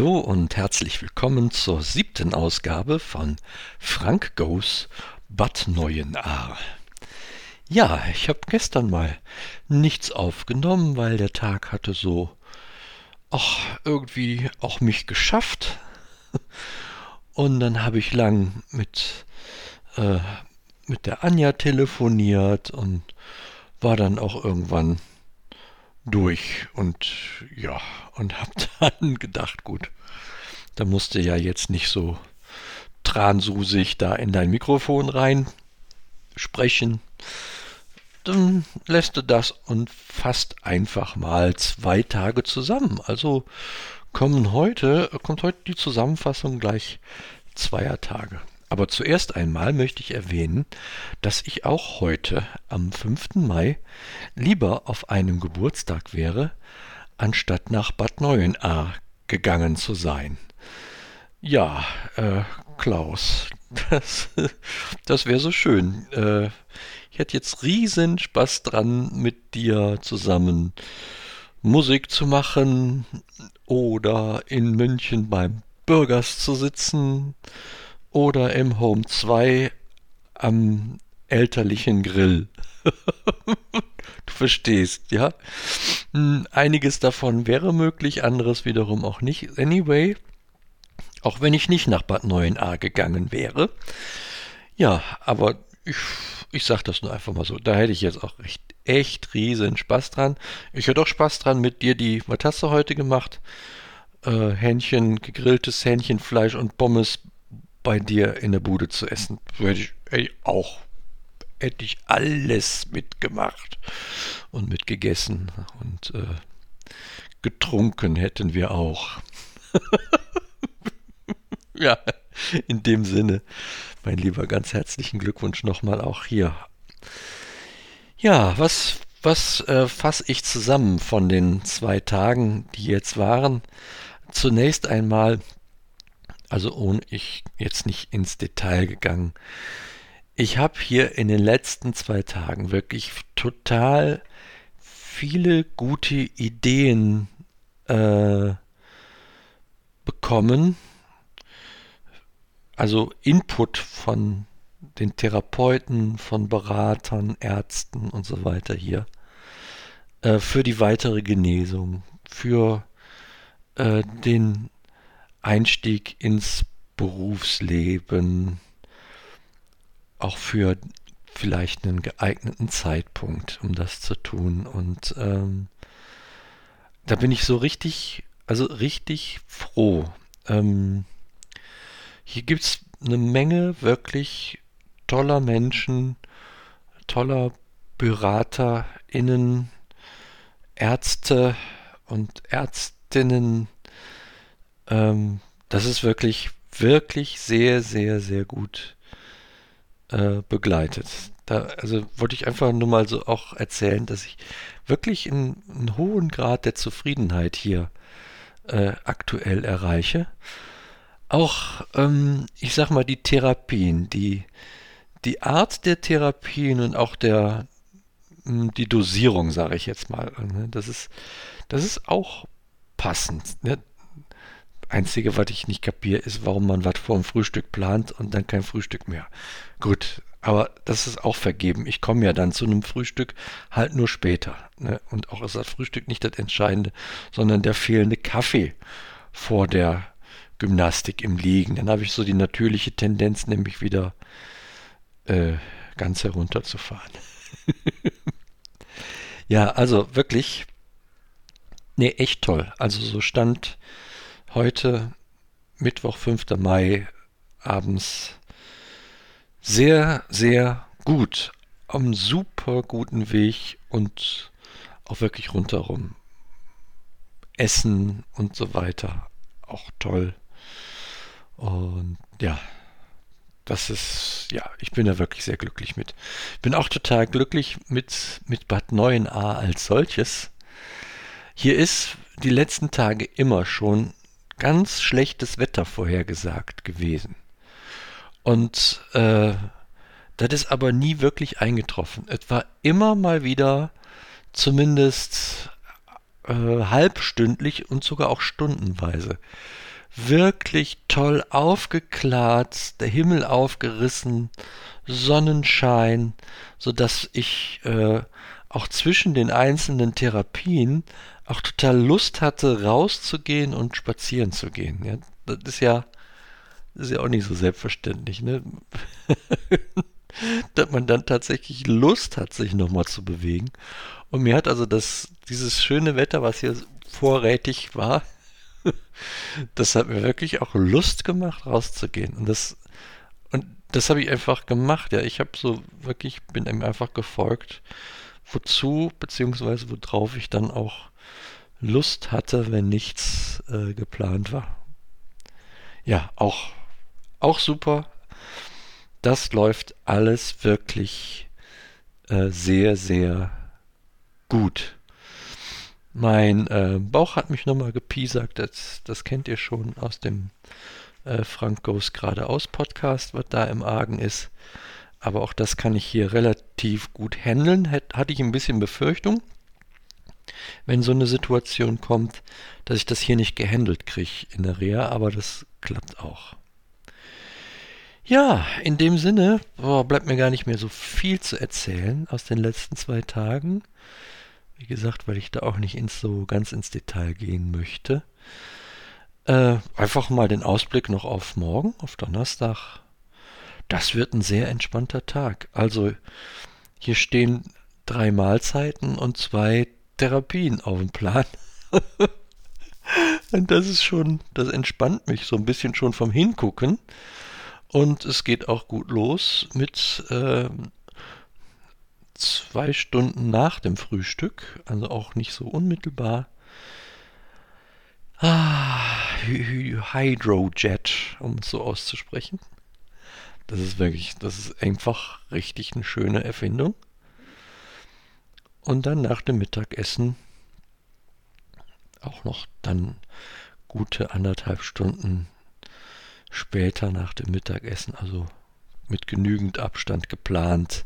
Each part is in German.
Hallo und herzlich willkommen zur siebten Ausgabe von Frank Goes Bad Neuenahr. Ja, ich habe gestern mal nichts aufgenommen, weil der Tag hatte so, ach, irgendwie auch mich geschafft. Und dann habe ich lang mit, äh, mit der Anja telefoniert und war dann auch irgendwann durch und ja, und hab dann gedacht, gut, da musste ja jetzt nicht so transusig da in dein Mikrofon rein sprechen. Dann lässt du das und fasst einfach mal zwei Tage zusammen. Also kommen heute, kommt heute die Zusammenfassung gleich zweier Tage. Aber zuerst einmal möchte ich erwähnen, dass ich auch heute, am 5. Mai, lieber auf einem Geburtstag wäre, anstatt nach Bad Neuenahr gegangen zu sein. Ja, äh, Klaus, das, das wäre so schön. Äh, ich hätte jetzt riesen Spaß dran, mit dir zusammen Musik zu machen oder in München beim Bürgers zu sitzen oder im Home 2 am elterlichen Grill. du verstehst, ja? Hm, einiges davon wäre möglich, anderes wiederum auch nicht. Anyway, auch wenn ich nicht nach Bad Neuenahr gegangen wäre. Ja, aber ich, ich sag das nur einfach mal so. Da hätte ich jetzt auch echt, echt riesen Spaß dran. Ich hätte auch Spaß dran mit dir die, was hast du heute gemacht? Äh, Hähnchen, gegrilltes Hähnchenfleisch und Pommes bei dir in der Bude zu essen. Hätte ich ey, auch hätte ich alles mitgemacht und mitgegessen und äh, getrunken hätten wir auch. ja, in dem Sinne, mein Lieber, ganz herzlichen Glückwunsch nochmal auch hier. Ja, was, was äh, fasse ich zusammen von den zwei Tagen, die jetzt waren? Zunächst einmal also ohne ich jetzt nicht ins Detail gegangen. Ich habe hier in den letzten zwei Tagen wirklich total viele gute Ideen äh, bekommen. Also Input von den Therapeuten, von Beratern, Ärzten und so weiter hier äh, für die weitere Genesung, für äh, den Einstieg ins Berufsleben, auch für vielleicht einen geeigneten Zeitpunkt, um das zu tun. Und ähm, da bin ich so richtig, also richtig froh. Ähm, hier gibt es eine Menge wirklich toller Menschen, toller BeraterInnen, Ärzte und Ärztinnen, ähm, das ist wirklich, wirklich sehr, sehr, sehr gut äh, begleitet. Da, also wollte ich einfach nur mal so auch erzählen, dass ich wirklich einen, einen hohen Grad der Zufriedenheit hier äh, aktuell erreiche. Auch, ähm, ich sag mal, die Therapien, die, die Art der Therapien und auch der, hm, die Dosierung, sage ich jetzt mal, ne, das ist, das ist auch passend. Einzige, was ich nicht kapiere, ist, warum man was vor dem Frühstück plant und dann kein Frühstück mehr. Gut, aber das ist auch vergeben. Ich komme ja dann zu einem Frühstück halt nur später. Ne? Und auch ist das Frühstück nicht das Entscheidende, sondern der fehlende Kaffee vor der Gymnastik im Liegen. Dann habe ich so die natürliche Tendenz, nämlich wieder äh, ganz herunterzufahren. ja, also wirklich, nee, echt toll. Also so stand heute, Mittwoch, 5. Mai, abends sehr, sehr gut. Am super guten Weg und auch wirklich rundherum. Essen und so weiter. Auch toll. Und ja, das ist, ja, ich bin da wirklich sehr glücklich mit. Bin auch total glücklich mit, mit Bad Neuenahr als solches. Hier ist die letzten Tage immer schon ganz schlechtes Wetter vorhergesagt gewesen. Und äh, das ist aber nie wirklich eingetroffen. Es war immer mal wieder zumindest äh, halbstündlich und sogar auch stundenweise. Wirklich toll aufgeklärt, der Himmel aufgerissen, Sonnenschein, so dass ich äh, auch zwischen den einzelnen Therapien auch total Lust hatte, rauszugehen und spazieren zu gehen. Ja, das ist ja, ist ja auch nicht so selbstverständlich, ne? dass man dann tatsächlich Lust hat, sich nochmal zu bewegen. Und mir hat also das, dieses schöne Wetter, was hier vorrätig war, das hat mir wirklich auch Lust gemacht, rauszugehen. Und das, und das habe ich einfach gemacht. Ja, ich habe so wirklich, bin ihm einfach gefolgt, wozu, beziehungsweise worauf ich dann auch Lust hatte, wenn nichts äh, geplant war. Ja, auch, auch super. Das läuft alles wirklich äh, sehr, sehr gut. Mein äh, Bauch hat mich nochmal gepiesackt, das, das kennt ihr schon aus dem äh, Frank Goes geradeaus Podcast, was da im Argen ist. Aber auch das kann ich hier relativ gut handeln. Hat, hatte ich ein bisschen Befürchtung, wenn so eine Situation kommt, dass ich das hier nicht gehandelt kriege in der Reha, aber das klappt auch. Ja, in dem Sinne boah, bleibt mir gar nicht mehr so viel zu erzählen aus den letzten zwei Tagen. Wie gesagt, weil ich da auch nicht ins, so ganz ins Detail gehen möchte. Äh, einfach mal den Ausblick noch auf morgen, auf Donnerstag. Das wird ein sehr entspannter Tag. Also hier stehen drei Mahlzeiten und zwei Therapien auf dem Plan. und das ist schon, das entspannt mich so ein bisschen schon vom Hingucken. Und es geht auch gut los mit äh, zwei Stunden nach dem Frühstück, also auch nicht so unmittelbar. Ah, Hydrojet, um es so auszusprechen. Das ist wirklich, das ist einfach richtig eine schöne Erfindung. Und dann nach dem Mittagessen auch noch dann gute anderthalb Stunden später nach dem Mittagessen, also mit genügend Abstand geplant.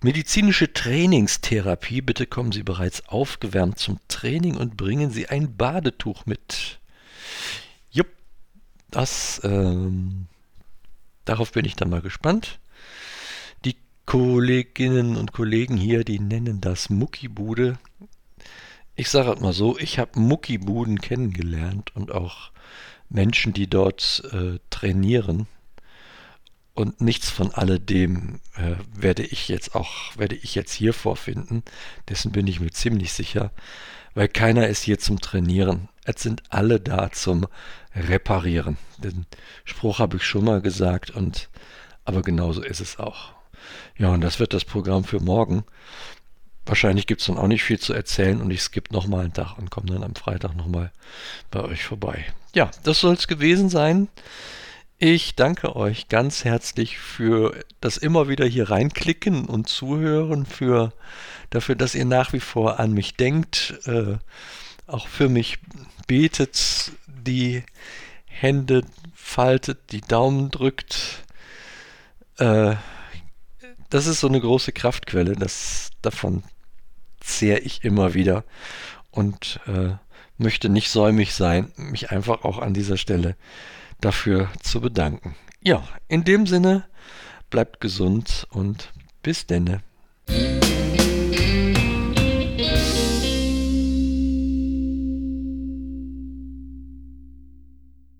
Medizinische Trainingstherapie. Bitte kommen Sie bereits aufgewärmt zum Training und bringen Sie ein Badetuch mit. Jupp, das, ähm, darauf bin ich dann mal gespannt. Kolleginnen und Kollegen hier, die nennen das Muckibude. Ich sage halt mal so, ich habe Muckibuden kennengelernt und auch Menschen, die dort äh, trainieren. Und nichts von alledem äh, werde ich jetzt auch, werde ich jetzt hier vorfinden. Dessen bin ich mir ziemlich sicher, weil keiner ist hier zum Trainieren. Es sind alle da zum Reparieren. Den Spruch habe ich schon mal gesagt und aber genauso ist es auch. Ja, und das wird das Programm für morgen. Wahrscheinlich gibt es dann auch nicht viel zu erzählen und ich skippe nochmal einen Tag und komme dann am Freitag nochmal bei euch vorbei. Ja, das soll es gewesen sein. Ich danke euch ganz herzlich für das immer wieder hier reinklicken und zuhören, für dafür, dass ihr nach wie vor an mich denkt, äh, auch für mich betet, die Hände faltet, die Daumen drückt. Äh, das ist so eine große Kraftquelle, das davon zehre ich immer wieder und äh, möchte nicht säumig sein, mich einfach auch an dieser Stelle dafür zu bedanken. Ja, in dem Sinne, bleibt gesund und bis denne.